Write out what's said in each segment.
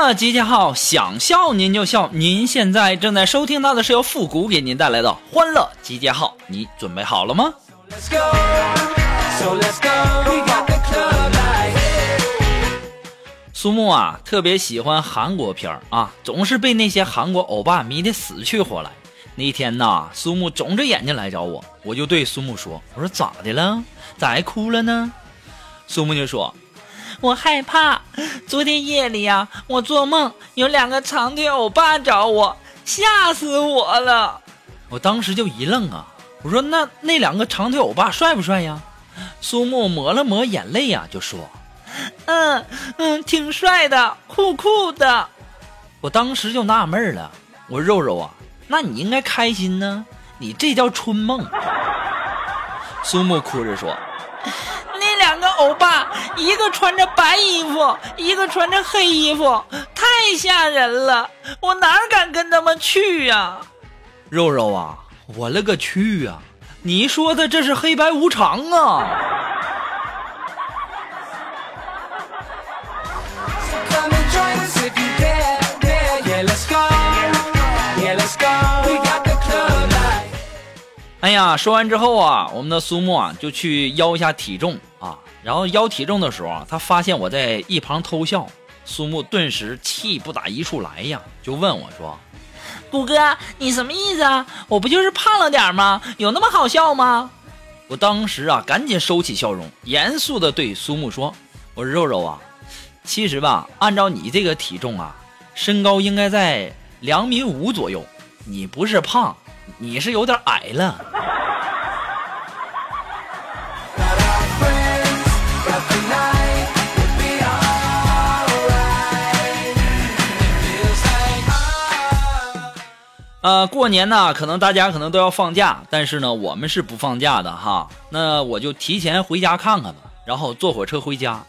欢乐集结号，想笑您就笑。您现在正在收听到的是由复古给您带来的欢乐集结号，你准备好了吗.苏木啊，特别喜欢韩国片儿啊，总是被那些韩国欧巴迷得死去活来。那天呐，苏木肿着眼睛来找我，我就对苏木说：“我说咋的了？咋还哭了呢？”苏木就说：“我害怕，昨天夜里呀、我做梦有两个长腿欧巴找我，吓死我了。”我当时就一愣啊，我说：“那那两个长腿欧巴帅不帅呀？”苏木抹了抹眼泪呀、就说：“嗯嗯，挺帅的，酷酷的。我当时就纳闷了，我肉肉啊，那你应该开心呢，你这叫春梦。苏木哭着说：“那两个欧巴，一个穿着白衣服，一个穿着黑衣服，太吓人了，我哪敢跟他们去呀、肉肉啊，我勒个去啊！你说的这是黑白无常啊！哎呀，说完之后啊，我们的苏木啊就去腰一下体重啊，然后腰体重的时候啊，他发现我在一旁偷笑，苏木顿时气不打一处来呀，就问我说：“谷哥，你什么意思啊？我不就是胖了点吗？有那么好笑吗？”我当时啊，赶紧收起笑容，严肃的对苏木说：“我说肉肉啊，其实吧，按照你这个体重啊，身高应该在两米五左右，你不是胖，你是有点矮了。”呃，过年呢，可能大家可能都要放假，但是呢，我们是不放假的哈。那我就提前回家看看吧，然后坐火车回家。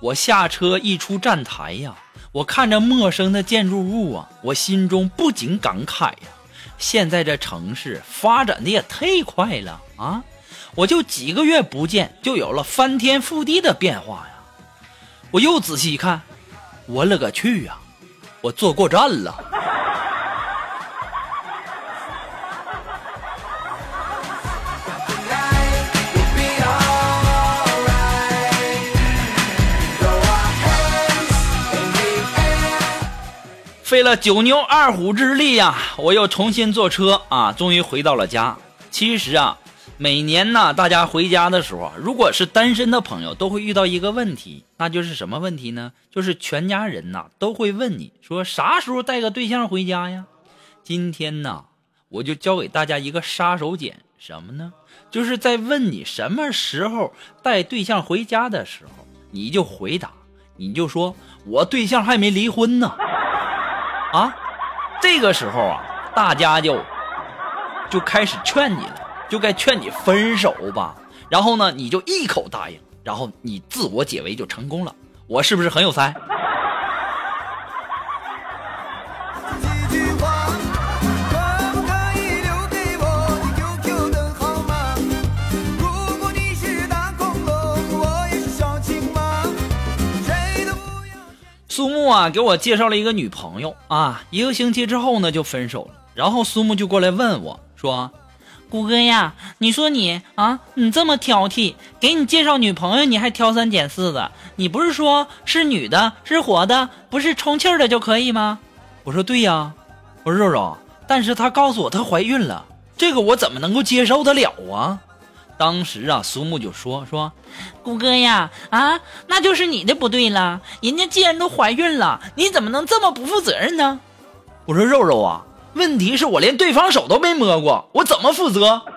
我下车一出站台呀，我看着陌生的建筑物啊，我心中不禁感慨呀，现在这城市发展的也太快了啊！我就几个月不见，就有了翻天覆地的变化呀。我又仔细一看，我勒个去呀，我坐过站了。了九牛二虎之力呀、我又重新坐车啊，终于回到了家。其实啊，每年呢，大家回家的时候，如果是单身的朋友，都会遇到一个问题，那就是什么问题呢？就是全家人呐都会问你说啥时候带个对象回家呀？今天呢，我就教给大家一个杀手锏，什么呢？就是在问你什么时候带对象回家的时候，你就回答，你就说我对象还没离婚呢。啊，这个时候啊，大家就就开始劝你了，就该劝你分手吧。然后呢，你就一口答应，然后你自我解围就成功了。我是不是很有才？啊，给我介绍了一个女朋友啊，一个星期之后呢就分手了。然后苏木就过来问我说：“谷哥呀，你说你啊，你这么挑剔，给你介绍女朋友你还挑三拣四的，你不是说是女的，是活的，不是充气的就可以吗？”我说：“对呀。”我说：“肉肉，但是她告诉我她怀孕了，这个我怎么能够接受得了啊？”当时啊，苏木就说说，谷哥呀，啊，那就是你的不对了。人家既然都怀孕了，你怎么能这么不负责任呢？我说肉肉啊，问题是我连对方手都没摸过，我怎么负责？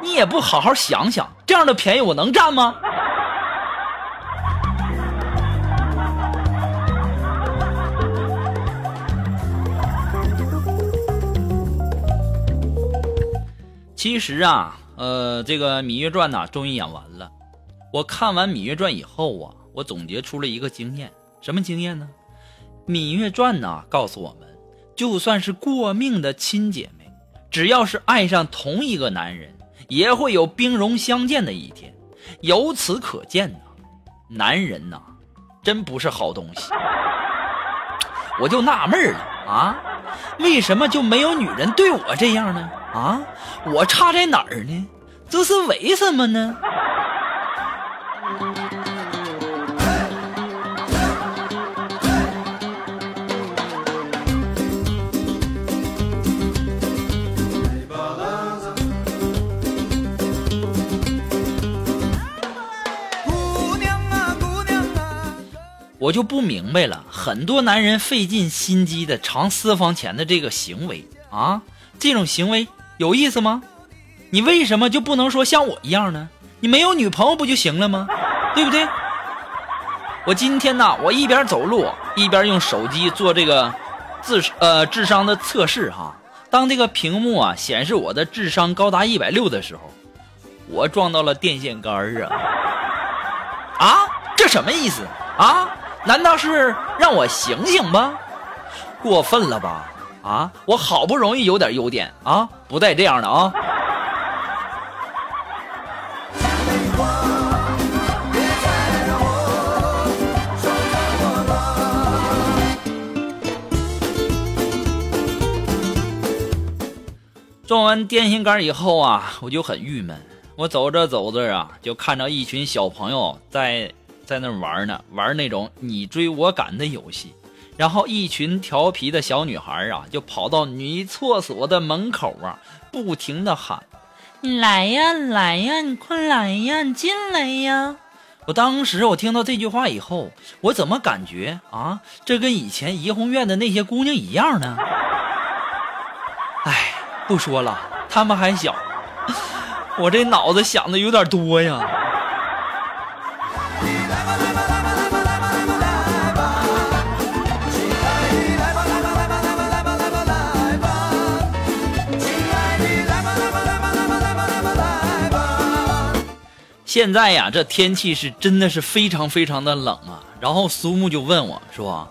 你也不好好想想，这样的便宜我能占吗？其实啊，呃，这个《芈月传》呐，终于演完了。我看完《芈月传》以后啊，我总结出了一个经验，什么经验呢？《芈月传》呐，告诉我们，就算是过命的亲姐妹，只要是爱上同一个男人，也会有兵戎相见的一天。由此可见呐，男人呐，真不是好东西。我就纳闷了啊，为什么就没有女人对我这样呢？啊，我差在哪儿呢？这是为什么呢？我就不明白了，很多男人费尽心机的藏私房钱的这个行为啊，这种行为有意思吗？你为什么就不能说像我一样呢？你没有女朋友不就行了吗？对不对？我今天呢，我一边走路一边用手机做这个智呃智商的测试哈。当这个屏幕啊显示我的智商高达一百六的时候，我撞到了电线杆儿啊！啊，这什么意思啊？难道是让我醒醒吧？过分了吧？啊，我好不容易有点优点啊，不带这样的啊！撞完电线杆以后啊，我就很郁闷。我走着走着啊，就看着一群小朋友在在那玩呢，玩那种你追我赶的游戏。然后一群调皮的小女孩啊，就跑到女厕所的门口啊，不停的喊：“来呀，来呀，你快来呀，你进来呀！”我当时我听到这句话以后，我怎么感觉啊，这跟以前怡红院的那些姑娘一样呢？哎，不说了，她们还小，我这脑子想的有点多呀。现在呀，这天气是真的是非常非常的冷啊。然后苏木就问我说：“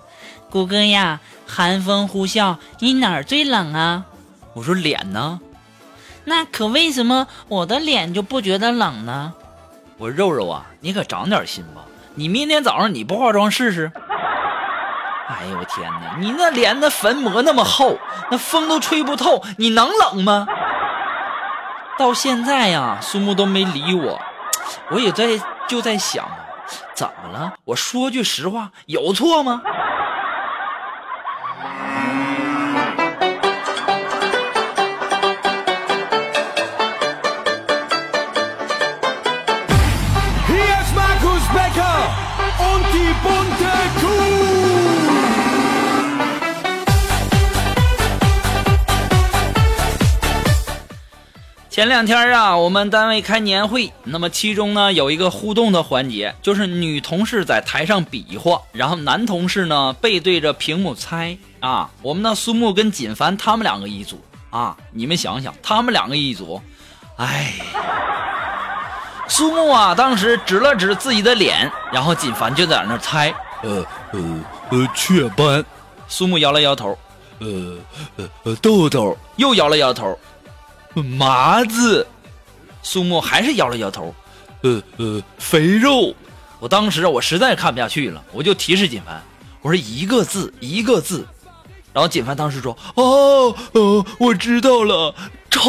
谷歌呀，寒风呼啸，你哪儿最冷啊？”我说：“脸呢？”那可为什么我的脸就不觉得冷呢？我肉肉啊，你可长点心吧！你明天早上你不化妆试试？哎呦我天哪，你那脸那粉膜那么厚，那风都吹不透，你能冷吗？到现在呀，苏木都没理我，我也在就在想，怎么了？我说句实话，有错吗？？Here's Markus Becker und die bunte Kuh. 前两天啊，我们单位开年会，那么其中呢有一个互动的环节，就是女同事在台上比划，然后男同事呢背对着屏幕猜。啊。我们的苏木跟锦凡他们两个一组。啊，你们想想，他们两个一组，哎，苏木啊当时指了指自己的脸，然后锦凡就在那猜，呃呃呃，雀斑，苏木摇了摇头，呃呃呃，豆豆，又摇了摇头，麻子，苏木还是摇了摇头。呃呃，肥肉，我当时我实在看不下去了，我就提示锦凡，我说一个字一个字，然后锦凡当时说哦哦，我知道了，丑。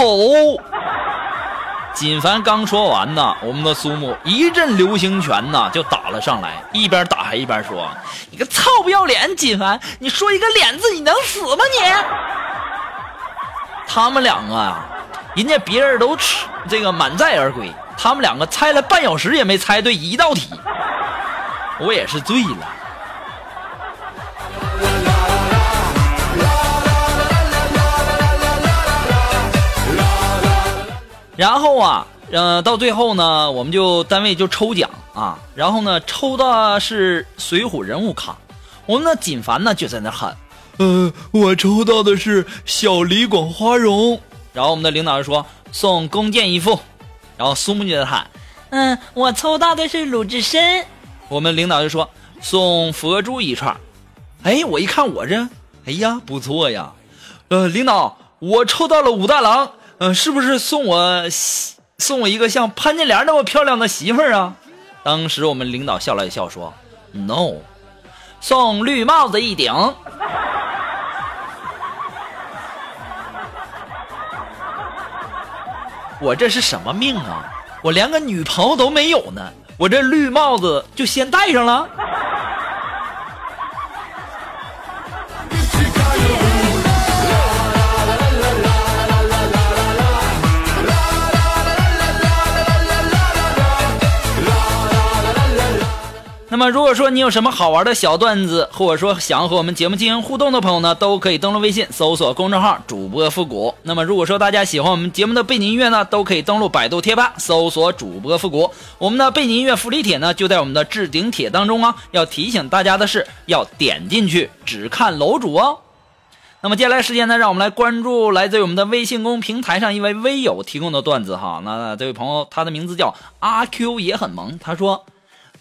锦凡刚说完呢，我们的苏木一阵流星拳呐就打了上来，一边打还一边说：“你个臭不要脸，锦凡，你说一个脸字你能死吗你？”他们两个啊，人家别人都吃这个满载而归，他们两个猜了半小时也没猜对一道题，我也是醉了。然后啊，呃，到最后呢，我们就单位就抽奖啊，然后呢，抽的是《水浒人物卡，我们的锦凡呢就在那喊，呃，我抽到的是小李广花荣，然后我们的领导就说送弓箭一副，然后苏木就喊，嗯，我抽到的是鲁智深，我们领导就说送佛珠一串，哎，我一看我这，哎呀，不错呀，呃，领导，我抽到了武大郎，呃，是不是送我送我一个像潘金莲那么漂亮的媳妇儿啊？当时我们领导笑了笑说：“No，送绿帽子一顶。”我这是什么命啊？我连个女朋友都没有呢，我这绿帽子就先戴上了。那么，如果说你有什么好玩的小段子，或者说想和我们节目进行互动的朋友呢，都可以登录微信搜索公众号“主播复古”。那么，如果说大家喜欢我们节目的背景音乐呢，都可以登录百度贴吧搜索“主播复古”。我们的背景音乐福利帖呢，就在我们的置顶帖当中啊。要提醒大家的是，要点进去只看楼主哦。那么接下来时间呢，让我们来关注来自于我们的微信公平台上一位微友提供的段子哈。那这位朋友，他的名字叫阿 Q 也很萌，他说。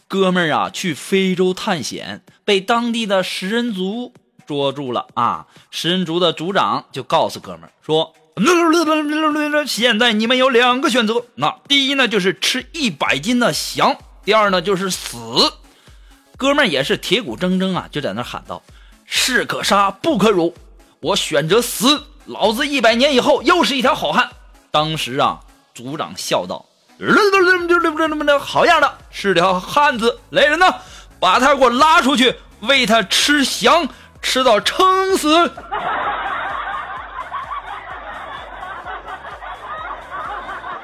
哥们儿啊，去非洲探险，被当地的食人族捉住了啊！食人族的族长就告诉哥们儿说：“现在你们有两个选择，那第一呢就是吃一百斤的翔，第二呢就是死。”哥们儿也是铁骨铮铮啊，就在那喊道：“士可杀不可辱，我选择死，老子一百年以后又是一条好汉。”当时啊，族长笑道。好样的，是条汉子！来人呐，把他给我拉出去，喂他吃翔，吃到撑死。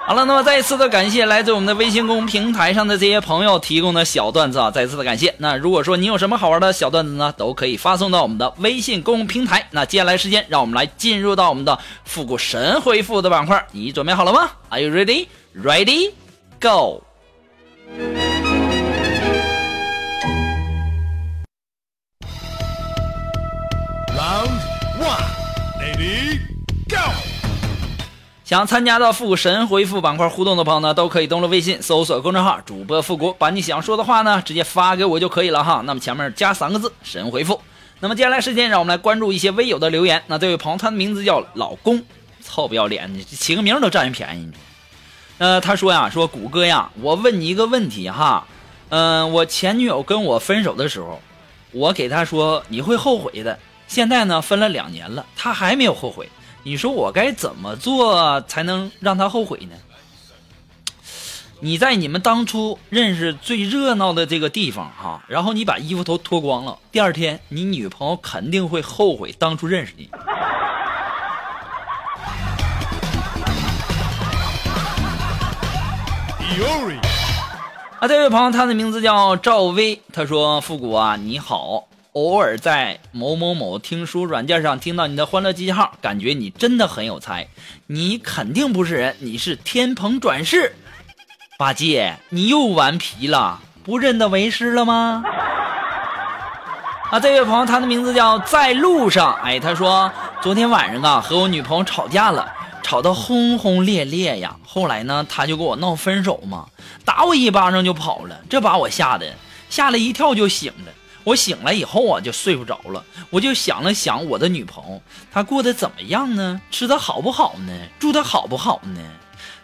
好了，那么再一次的感谢来自我们的微信公平台上的这些朋友提供的小段子啊，再一次的感谢。那如果说你有什么好玩的小段子呢，都可以发送到我们的微信公平台。那接下来时间，让我们来进入到我们的复古神回复的板块，你准备好了吗？Are you ready? Ready? Go! 想参加到复古神回复板块互动的朋友呢，都可以登录微信搜索公众号“主播复古”，把你想说的话呢直接发给我就可以了哈。那么前面加三个字“神回复”。那么接下来时间，让我们来关注一些微友的留言。那这位朋友，他的名字叫老公，臭不要脸的，起个名都占人便宜。呃，他说呀，说谷歌呀，我问你一个问题哈，嗯、我前女友跟我分手的时候，我给他说你会后悔的。现在呢，分了两年了，他还没有后悔。你说我该怎么做才能让他后悔呢？你在你们当初认识最热闹的这个地方哈，然后你把衣服都脱光了，第二天你女朋友肯定会后悔当初认识你。啊，这位朋友，他的名字叫赵薇。他说：“复古啊，你好，偶尔在某某某听书软件上听到你的欢乐集结号，感觉你真的很有才。你肯定不是人，你是天蓬转世。八戒，你又顽皮了，不认得为师了吗？” 啊，这位朋友，他的名字叫在路上。哎，他说昨天晚上啊，和我女朋友吵架了。吵得轰轰烈烈呀！后来呢，他就跟我闹分手嘛，打我一巴掌就跑了，这把我吓得吓了一跳就醒了。我醒来以后啊，就睡不着了，我就想了想我的女朋友，她过得怎么样呢？吃的好不好呢？住的好不好呢？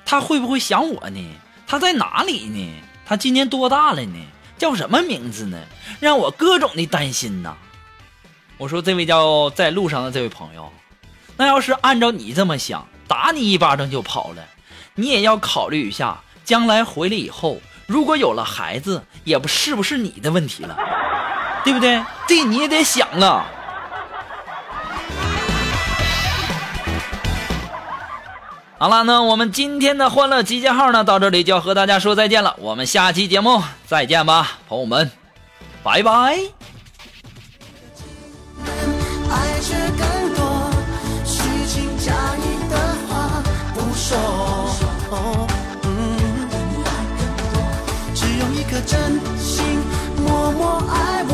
她会不会想我呢？她在哪里呢？她今年多大了呢？叫什么名字呢？让我各种的担心呐。我说这位叫在路上的这位朋友，那要是按照你这么想。打你一巴掌就跑了，你也要考虑一下，将来回来以后，如果有了孩子，也不是不是你的问题了，对不对？这你也得想啊。好了那我们今天的欢乐集结号呢到这里就要和大家说再见了我们下期节目再见吧朋友们拜拜。爱更多虚情假意的话不说。只用一颗真心默默爱。